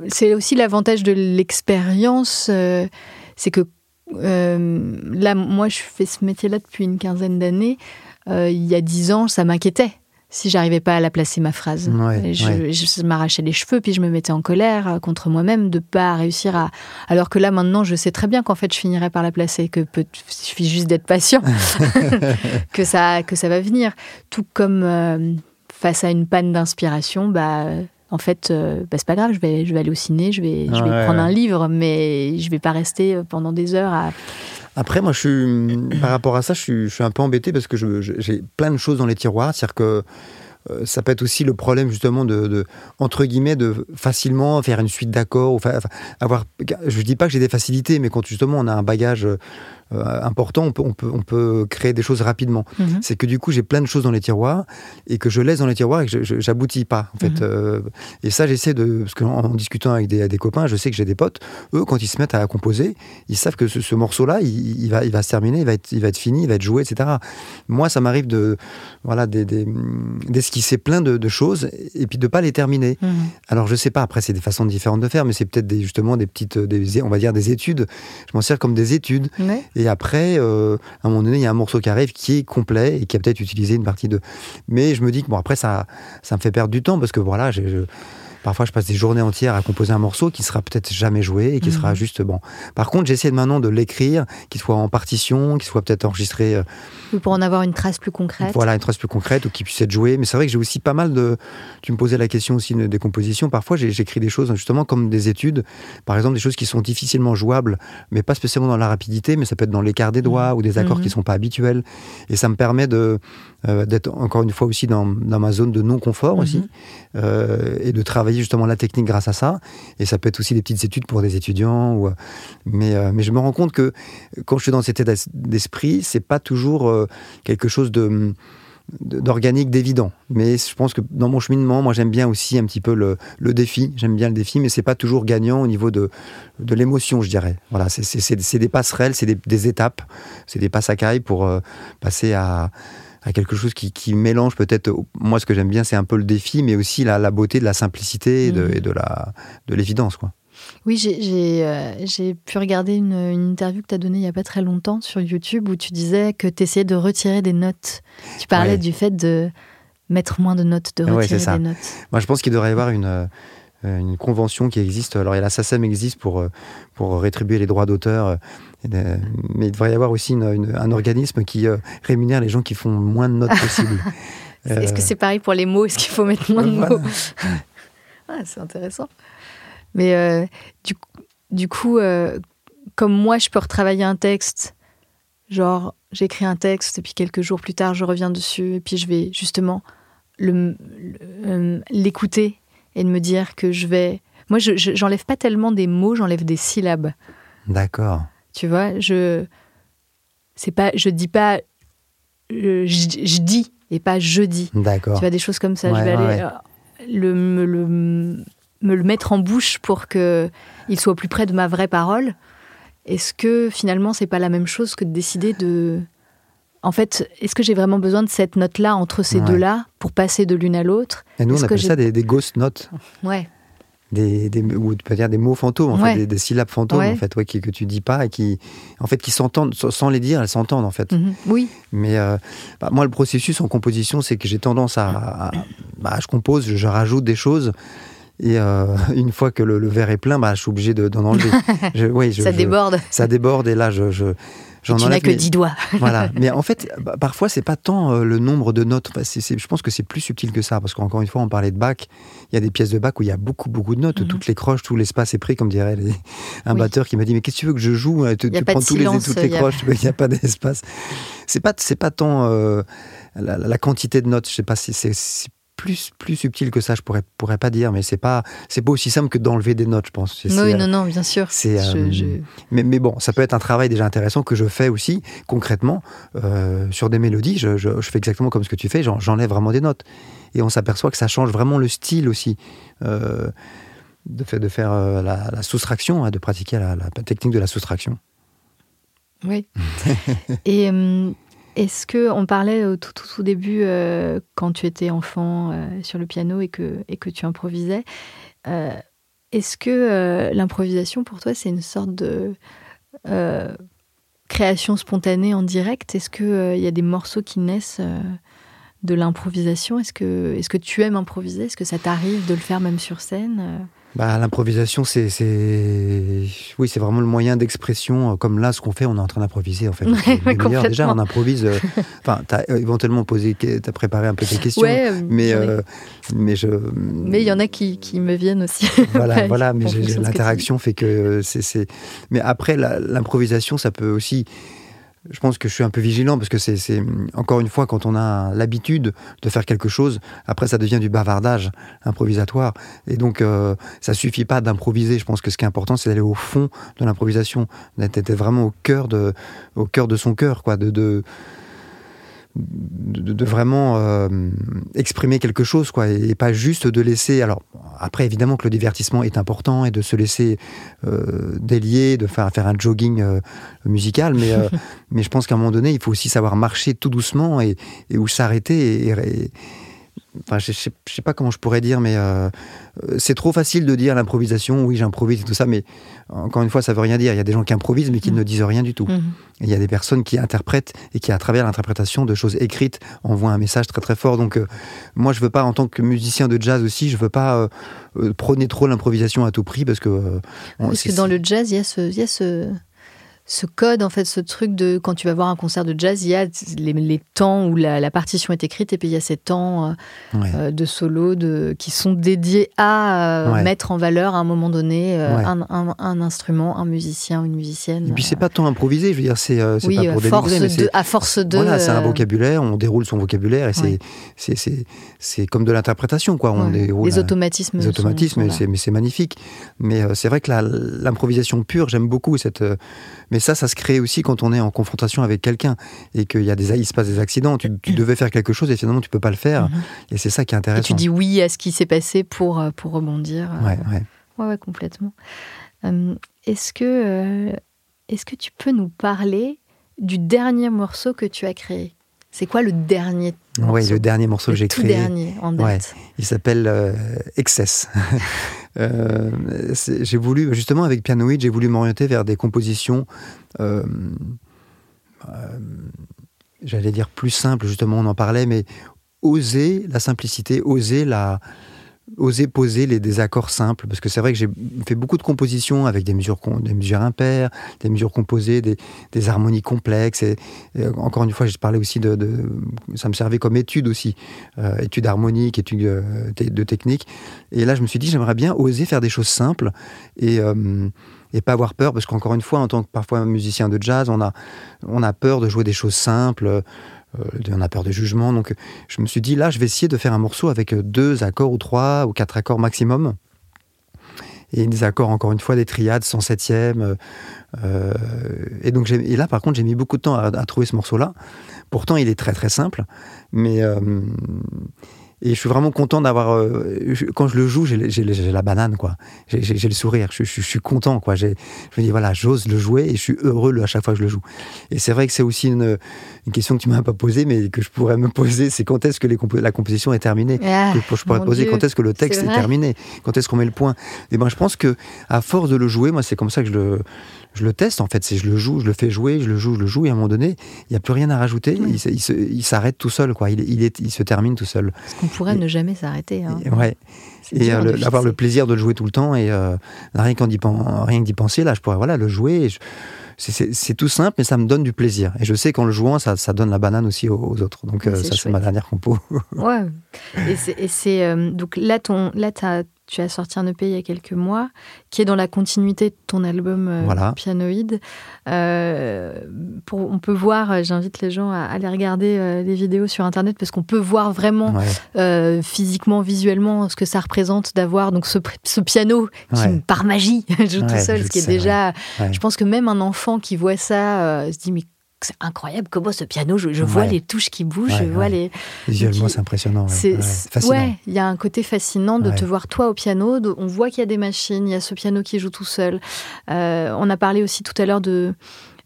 c'est aussi l'avantage de l'expérience, euh, c'est que euh, là, moi, je fais ce métier-là depuis une quinzaine d'années. il y a dix ans, ça m'inquiétait si j'arrivais pas à la placer ma phrase. je, m'arrachais les cheveux, puis je me mettais en colère euh, contre moi-même de pas réussir à. Alors que là, maintenant, je sais très bien qu'en fait, je finirais par la placer, que peut... il suffit juste d'être patient, que ça, que ça va venir. Tout comme euh, face à une panne d'inspiration, bah. En fait, euh, bah, c'est pas grave, je vais, je vais aller au ciné, je vais, je vais prendre un livre, mais je vais pas rester pendant des heures à, après, moi, je suis, par rapport à ça, je suis, un peu embêté parce que j'ai plein de choses dans les tiroirs. C'est-à-dire que euh, ça peut être aussi le problème justement de, entre guillemets de facilement faire une suite d'accords ou avoir je dis pas que j'ai des facilités mais quand justement on a un bagage euh, important, on peut, on, peut, on peut créer des choses rapidement. Mhm. C'est que du coup, j'ai plein de choses dans les tiroirs et que je laisse dans les tiroirs et que j'aboutis pas. En fait. Mhm. Euh, et ça, j'essaie de. Parce qu'en en discutant avec des, des, copains, je sais que j'ai des potes, eux, quand ils se mettent à composer, ils savent que ce, morceau-là, il, va, il va se terminer, il va, être, il va être fini, il va être joué, etc. Moi, ça m'arrive de voilà, d'esquisser plein de, choses et puis de pas les terminer. Mhm. Alors, je sais pas, après, c'est des façons différentes de faire, mais c'est peut-être justement des petites, des, on va dire des études. Je m'en sers comme des études. Et après, euh, à un moment donné, il y a un morceau qui arrive qui est complet et qui a peut-être utilisé une partie de. Mais je me dis que bon, après, ça, ça me fait perdre du temps parce que voilà, je, Parfois, je passe des journées entières à composer un morceau qui sera peut-être jamais joué et qui sera mhm. juste bon. Par contre, j'essaie maintenant de l'écrire, qu'il soit en partition, qu'il soit peut-être enregistré. Euh, pour en avoir une trace plus concrète. Voilà, une trace plus concrète ou qui puisse être joué. Mais c'est vrai que j'ai aussi pas mal de. Tu me posais la question aussi des compositions. Parfois, j'écris des choses justement comme des études. Par exemple, des choses qui sont difficilement jouables, mais pas spécialement dans la rapidité, mais ça peut être dans l'écart des doigts mhm. ou des accords qui mhm. sont pas habituels. Et ça me permet de euh, d'être encore une fois aussi dans, dans ma zone de non-confort aussi, mhm. euh, et de travailler justement la technique grâce à ça. Et ça peut être aussi des petites études pour des étudiants. Ou, euh, mais, mais je me rends compte que quand je suis dans cet état d'esprit, c'est pas toujours quelque chose de d'organique, d'évident. Mais je pense que dans mon cheminement, moi j'aime bien aussi un petit peu le, le défi. J'aime bien le défi, mais c'est pas toujours gagnant au niveau de, de l'émotion, je dirais. Voilà, c'est des passerelles, c'est des, étapes, c'est des passes pour passer à, à quelque chose qui, qui mélange peut-être. Moi, ce que j'aime bien, c'est un peu le défi, mais aussi la, la beauté de la simplicité et de, mhm. et de la de l'évidence, quoi. Oui, j'ai euh, pu regarder une, une interview que tu as donnée il n'y a pas très longtemps sur YouTube où tu disais que tu essayais de retirer des notes. Tu parlais du fait de mettre moins de notes, de retirer des notes. Moi, je pense qu'il devrait y avoir une, euh, une convention qui existe. Alors, la SACEM existe pour, euh, pour rétribuer les droits d'auteur mais il devrait y avoir aussi un organisme qui euh, rémunère les gens qui font moins de notes possible. Est-ce que c'est pareil pour les mots? Est-ce qu'il faut mettre moins de mots? Ah, C'est intéressant. Mais euh, du, du, coup, euh, comme moi, je peux retravailler un texte, genre j'écris un texte et puis quelques jours plus tard, je reviens dessus et puis je vais justement l'écouter et de me dire que je vais... Moi, je j'enlève pas tellement des mots, j'enlève des syllabes. D'accord. Tu vois, je c'est pas je dis pas je, je, dis et pas je dis. D'accord. Tu vois des choses comme ça, je vais aller euh, le, me, le, me le mettre en bouche pour que il soit plus près de ma vraie parole. Est-ce que finalement c'est pas la même chose que de décider de en fait, est-ce que j'ai vraiment besoin de cette note-là entre ces deux-là pour passer de l'une à l'autre? Et nous, on appelle ça des, des, ghost notes. Ouais des, des, ou peut dire des mots fantômes, en fait, des, syllabes fantômes, en fait, ouais, qui, que tu dis pas et qui, en fait, qui s'entendent sans les dire, elles s'entendent en fait. Mhm. Oui. Mais euh, bah, moi, le processus en composition, c'est que j'ai tendance à, bah, je compose, je, rajoute des choses. Et euh, une fois que le, verre est plein, bah, je suis obligé d'en enlever. je, ça déborde. Ça déborde et là, je, J'en tu n'as que 10 doigts. voilà. Mais en fait, bah, parfois, c'est pas tant euh, le nombre de notes. je pense que c'est plus subtil que ça. Parce qu'encore une fois, on parlait de Bach. Il y a des pièces de Bach où il y a beaucoup, beaucoup de notes. Mhm. Toutes les croches, tout l'espace est pris, comme dirait un batteur qui m'a dit Mais qu'est-ce que tu veux que je joue Tu, prends tous les, toutes les croches, il n'y a pas d'espace. C'est pas, pas tant euh, la, quantité de notes. Je sais pas si c'est plus, plus subtil que ça, je pourrais, pourrais pas dire, mais c'est pas, c'est pas aussi simple que d'enlever des notes, je pense. Oui, non, euh, non, bien sûr. C'est, euh, mais, mais, bon, ça peut être un travail déjà intéressant que je fais aussi concrètement euh, sur des mélodies. Je, je, fais exactement comme ce que tu fais, j'enlève vraiment des notes. Et on s'aperçoit que ça change vraiment le style aussi. de, fait, de faire la, soustraction, hein, de pratiquer la, la, technique de la soustraction. Oui. Et est-ce que on parlait au tout, tout, début euh, quand tu étais enfant euh, sur le piano et que, et que tu improvisais euh, Est-ce que l'improvisation pour toi c'est une sorte de création spontanée en direct? Est-ce qu'il y a des morceaux qui naissent de l'improvisation? Est-ce que, est -ce que tu aimes improviser? Est-ce que ça t'arrive de le faire même sur scène bah, L'improvisation, c'est, oui, c'est vraiment le moyen d'expression. Euh, comme là, ce qu'on fait, on est en train d'improviser. En fait. déjà, on improvise. Euh, enfin, tu as éventuellement posé, tu as préparé un peu tes questions. mais, euh, mais je. Mais il y en a qui, qui me viennent aussi. Voilà, voilà mais l'interaction fait que c'est. Mais après, l'improvisation, ça peut aussi je pense que je suis un peu vigilant parce que c'est encore une fois quand on a l'habitude de faire quelque chose, après ça devient du bavardage improvisatoire et donc euh, ça suffit pas d'improviser. Je pense que ce qui est important c'est d'aller au fond de l'improvisation, d'être vraiment au cœur de au cœur de son cœur quoi, de, de de, vraiment euh, exprimer quelque chose, quoi, et, pas juste de laisser. Alors, après, évidemment que le divertissement est important et de se laisser euh, délier, de faire, faire un jogging euh, musical, mais, mais je pense qu'à un moment donné, il faut aussi savoir marcher tout doucement et, où s'arrêter et, enfin, je, je, sais pas comment je pourrais dire, mais euh, c'est trop facile de dire l'improvisation. Oui, j'improvise et tout ça, mais encore une fois, ça veut rien dire. Il y a des gens qui improvisent, mais qui mm. ne disent rien du tout. Mm-hmm. Il y a des personnes qui interprètent et qui, à travers l'interprétation de choses écrites, envoient un message très très fort. Donc, euh, moi, je veux pas, en tant que musicien de jazz aussi, je veux pas euh, prôner trop l'improvisation à tout prix, parce que. parce que dans le jazz, il y a ce, il y a ce ce code, en fait, ce truc de quand tu vas voir un concert de jazz, il y a les, temps où la, partition est écrite et puis il y a ces temps euh, euh, de solo de, qui sont dédiés à euh, mettre en valeur à un moment donné un, instrument, un musicien, une musicienne. Et puis c'est pas tant improvisé, je veux dire, c'est pas pour force mais à force de. Voilà, c'est un vocabulaire, on déroule son vocabulaire et c'est c'est comme de l'interprétation, quoi. On déroule les automatismes. Les automatismes, mais c'est magnifique. Mais c'est vrai que l'improvisation pure, j'aime beaucoup cette mais ça, ça se crée aussi quand on est en confrontation avec quelqu'un et qu'il y a des, il se passe des accidents. Tu, devais faire quelque chose et finalement tu peux pas le faire. Mhm. Et c'est ça qui est intéressant. Et tu dis oui à ce qui s'est passé pour, euh, pour rebondir. Euh. Ouais, ouais. Ouais, ouais complètement. Euh, est-ce que, est-ce que tu peux nous parler du dernier morceau que tu as créé? C'est quoi le dernier morceau Oui, le dernier morceau que j'ai créé. Le dernier en date. il s'appelle Excess. Euh, j'ai voulu, justement, avec Pianoid, j'ai voulu m'orienter vers des compositions, euh, euh, j'allais dire plus simples, justement, on en parlait, mais oser la simplicité, oser la, oser poser les, des accords simples, parce que c'est vrai que j'ai fait beaucoup de compositions avec des mesures, impaires, des mesures composées, des, harmonies complexes. Et, encore une fois, j'ai parlé aussi de, de, Ça me servait comme étude aussi, euh, étude harmonique, étude euh, de technique. Et là, je me suis dit, j'aimerais bien oser faire des choses simples et, euh, et pas avoir peur, parce qu'encore une fois, en tant que parfois musicien de jazz, on a, on a peur de jouer des choses simples on a peur de jugement. Donc je me suis dit, là, je vais essayer de faire un morceau avec deux accords ou trois ou quatre accords maximum. Et des accords, encore une fois, des triades, 107e. Euh, et, donc, et là, par contre, j'ai mis beaucoup de temps à, trouver ce morceau-là. Pourtant, il est très très simple. Mais, euh, et je suis vraiment content d'avoir. Euh, quand je le joue, j'ai la banane, quoi. J'ai le sourire. Je, suis content, quoi. Je me dis, voilà, j'ose le jouer et je suis heureux à chaque fois que je le joue. Et c'est vrai que c'est aussi une, une, question que tu m'as pas posée, mais que je pourrais me poser c'est quand est-ce que les la composition est terminée? Ah, Je pourrais te poser quand est-ce que le texte est, est terminé? Quand est-ce qu'on met le point? Et ben, je pense que à force de le jouer, moi, c'est comme ça que je le je le teste en fait. C'est je le joue, je le fais jouer, je le joue, je le joue, et à un moment donné, il n'y a plus rien à rajouter. Il, s'arrête tout seul, quoi. Il, il, se termine tout seul. Parce qu'on pourrait ne jamais s'arrêter. Hein. Ouais. Et euh, avoir le plaisir de le jouer tout le temps et euh, rien qu'en rien que d'y penser, là, je pourrais voilà le jouer. c'est tout simple, mais ça me donne du plaisir. Et je sais qu'en le jouant, ça, ça donne la banane aussi aux, autres. Donc euh, ça, c'est ma dernière compo. ouais. Et c'est donc là, ton, là, as tu as sorti un EP il y a quelques mois, qui est dans la continuité de ton album euh, Pianoïde. Euh, on peut voir, euh, j'invite les gens à aller regarder les vidéos sur Internet, parce qu'on peut voir vraiment physiquement, visuellement, ce que ça représente d'avoir donc ce, piano qui, par magie, joue tout seul, ce qui est déjà... Je pense que même un enfant qui voit ça se dit, mais c'est incroyable comment ce piano, je, vois les touches qui bougent, je vois les. Visuellement, c'est impressionnant. C'est ouais, il y a un côté fascinant de te voir toi au piano. on voit qu'il y a des machines, il y a ce piano qui joue tout seul. Euh, on a parlé aussi tout à l'heure de.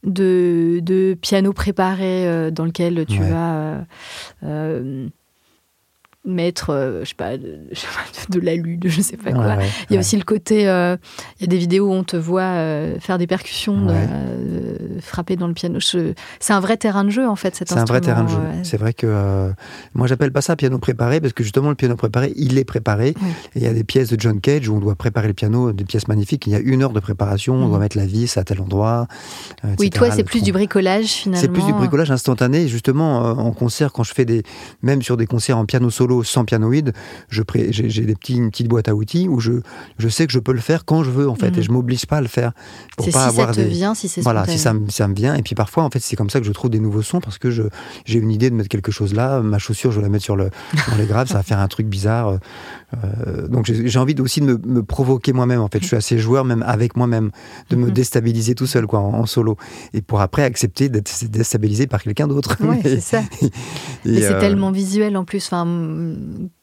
De, de, piano préparé euh, dans lequel tu as euh, mettre, euh, je sais pas, de, de l'alu, je sais pas quoi. il y a aussi le côté, euh, il y a des vidéos où on te voit euh, faire des percussions, frapper dans le piano. C'est un vrai terrain de jeu en fait, cet C'est un vrai terrain de jeu. C'est vrai que moi j'appelle pas ça piano préparé parce que justement le piano préparé, il est préparé. il y a des pièces de John Cage où on doit préparer le piano, des pièces magnifiques. Il y a une heure de préparation, on doit mhm. mettre la vis à tel endroit. Oui, toi c'est plus du bricolage finalement. C'est plus du bricolage instantané. Justement en concert, quand je fais des, même sur des concerts en piano solo sans pianoïde, j'ai des petits, une petite boîte à outils où je, je sais que je peux le faire quand je veux en fait et je m'oblige pas à le faire pour pas si avoir ça te vient, si c'est voilà, si ça, ça, me vient et puis parfois en fait c'est comme ça que je trouve des nouveaux sons parce que j'ai une idée de mettre quelque chose là, ma chaussure je vais la mettre sur le dans les graves, ça va faire un truc bizarre. Euh, donc j'ai envie aussi de me, provoquer moi-même en fait. Je suis assez joueur même avec moi-même, de me mhm. déstabiliser tout seul quoi en, solo et pour après accepter d'être déstabilisé par quelqu'un d'autre. Ouais, c'est ça. Mais c'est euh, tellement visuel en plus. Enfin,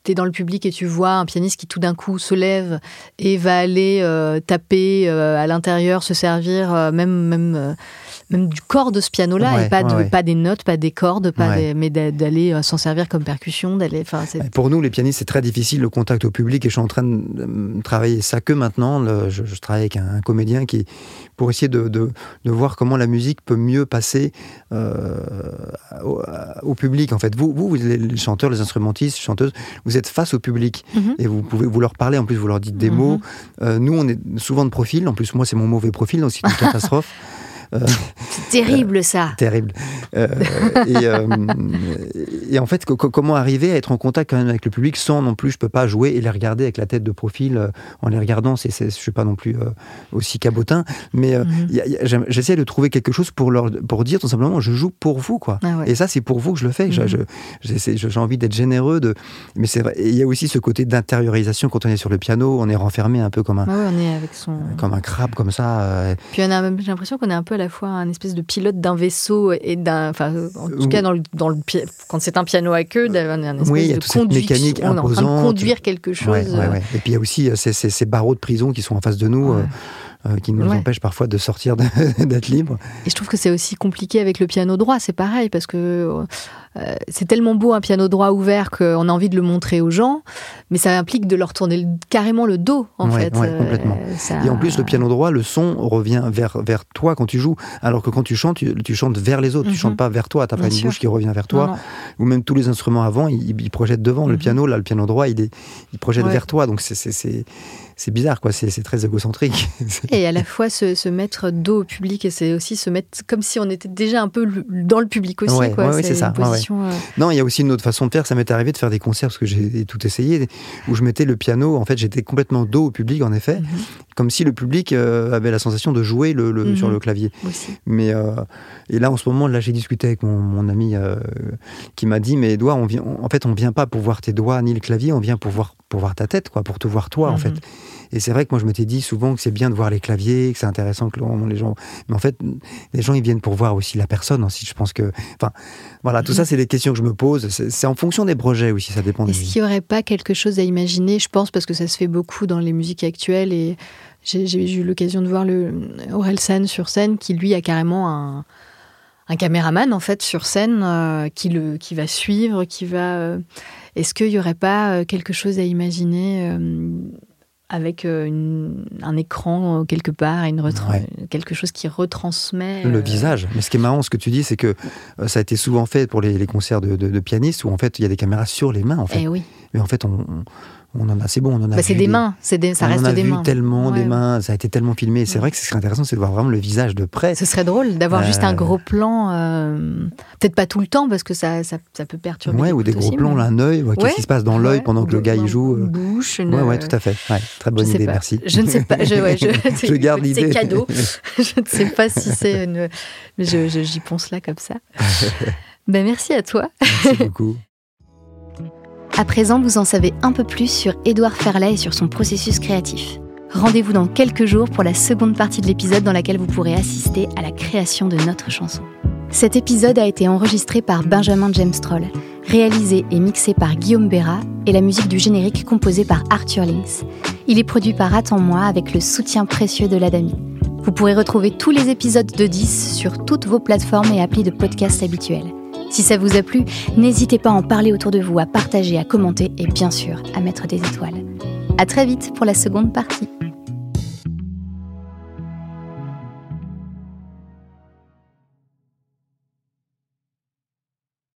tu es dans le public et tu vois un pianiste qui tout d'un coup se lève et va aller euh, taper euh, à l'intérieur, se servir, euh, même, même même du corps de ce piano-là, et pas, de, pas des notes, pas des cordes, pas mais d'aller euh, s'en servir comme percussion. d'aller. Pour nous, les pianistes, c'est très difficile le contact au public, et je suis en train de travailler ça que maintenant. je, travaille avec un, comédien qui, pour essayer de, de, voir comment la musique peut mieux passer euh, au, public. En fait, vous, vous, les chanteurs, les instrumentistes, chanteuses, vous êtes face au public mhm. et vous pouvez vous leur parler. En plus, vous leur dites des mhm. mots. Euh, nous, on est souvent de profil. En plus, moi, c'est mon mauvais profil, donc c'est une catastrophe. Euh, terrible ça. terrible. Euh, euh, et, en fait, comment arriver à être en contact quand même avec le public sans non plus, je peux pas jouer et les regarder avec la tête de profil en les regardant. C'est, je suis pas non plus aussi cabotin, mais mhm. j'essaie de trouver quelque chose pour leur pour dire tout simplement, je joue pour vous quoi. Ah et ça, c'est pour vous que je le fais. Mhm. j'ai envie d'être généreux de, mais c'est vrai. Il y a aussi ce côté d'intériorisation quand on est sur le piano, on est renfermé un peu comme un, on est avec son... comme un crabe comme ça. Puis on a j'ai l'impression qu'on est un peu à la fois un espèce de pilote d'un vaisseau et d'un. Enfin, en tout cas, dans le, dans le, quand c'est un piano à queue, d'un espèce oui, il y a de toute mécanique on est en train de conduire quelque chose. Et puis il y a aussi euh, ces, ces, barreaux de prison qui sont en face de nous. Euh, euh, qui nous empêchent parfois de sortir, d'être libres. Et je trouve que c'est aussi compliqué avec le piano droit, c'est pareil, parce que euh, c'est tellement beau un piano droit ouvert qu'on a envie de le montrer aux gens, mais ça implique de leur tourner carrément le dos, en fait. complètement. Euh, Et en plus, le piano droit, le son revient vers, vers toi quand tu joues, alors que quand tu chantes, tu, chantes vers les autres, tu mhm. chantes pas vers toi, tu n'as pas une bouche qui revient vers toi, ou même tous les instruments avant, ils, projettent devant. Le mhm. piano, là, le piano droit, il, est, il projette vers toi, donc c'est c'est bizarre, quoi. C'est très égocentrique. et à la fois se, mettre dos au public et c'est aussi se mettre comme si on était déjà un peu dans le public aussi. quoi. c'est ça. Euh, non, il y a aussi une autre façon de faire. Ça m'est arrivé de faire des concerts parce que j'ai tout essayé où je mettais le piano. En fait, j'étais complètement dos au public, en effet, mhm. comme si le public euh, avait la sensation de jouer le, mhm. sur le clavier. Mais euh, et là, en ce moment, là, j'ai discuté avec mon, ami qui m'a dit, mais Edouard, on vient, en fait, on vient pas pour voir tes doigts ni le clavier, on vient pour voir, pour voir ta tête, quoi, pour te voir toi, en mhm. fait. Et c'est vrai que moi, je m'étais dit souvent que c'est bien de voir les claviers, que c'est intéressant que les gens. Mais en fait, les gens, ils viennent pour voir aussi la personne aussi. Je pense que. Enfin, voilà, tout ça, c'est des questions que je me pose. C'est en fonction des projets aussi, ça dépend. Est-ce qu'il n'y aurait pas quelque chose à imaginer? Je pense, parce que ça se fait beaucoup dans les musiques actuelles et j'ai eu l'occasion de voir le San sur scène qui, lui, a carrément un un caméraman en fait sur scène euh, qui le qui va suivre, qui va. Euh, est-ce qu'il n'y aurait pas euh, quelque chose à imaginer avec euh, un écran euh, quelque part, une quelque chose qui retransmet. Le euh, visage. Mais ce qui est marrant, ce que tu dis, c'est que ça a été souvent fait pour les, concerts de, pianistes où en fait il y a des caméras sur les mains. En fait. Eh oui. Mais en fait, on, on en a, c'est bon, on en a. Bah, c'est des, mains, c'est des, ça reste on en a des vu mains. tellement des mains, ça a été tellement filmé. C'est vrai que ce serait intéressant, c'est de voir vraiment le visage de près. Ce serait drôle d'avoir juste un gros plan, euh, peut-être pas tout le temps parce que ça, ça, peut perturber. Ouais, ou des gros plans, un œil, qu'est-ce qui se passe dans l'œil pendant que le gars il joue. Une euh. bouche, une. Ouais, ouais, tout à fait. très bonne idée, merci. Je ne sais pas, je, je, garde l'idée. C'est cadeau. je ne sais pas si c'est une. Mais j'y pense là comme ça. ben, merci à toi. Merci beaucoup. À présent, vous en savez un peu plus sur Édouard Ferlet et sur son processus créatif. Rendez-vous dans quelques jours pour la seconde partie de l'épisode dans laquelle vous pourrez assister à la création de notre chanson. Cet épisode a été enregistré par Benjamin James Troll, réalisé et mixé par Guillaume Béra et la musique du générique composée par Arthur Links. Il est produit par Attends-moi avec le soutien précieux de l'Adami. Vous pourrez retrouver tous les épisodes de 10 sur toutes vos plateformes et applis de podcast habituels. Si ça vous a plu, n'hésitez pas à en parler autour de vous, à partager, à commenter et bien sûr à mettre des étoiles. À très vite pour la seconde partie.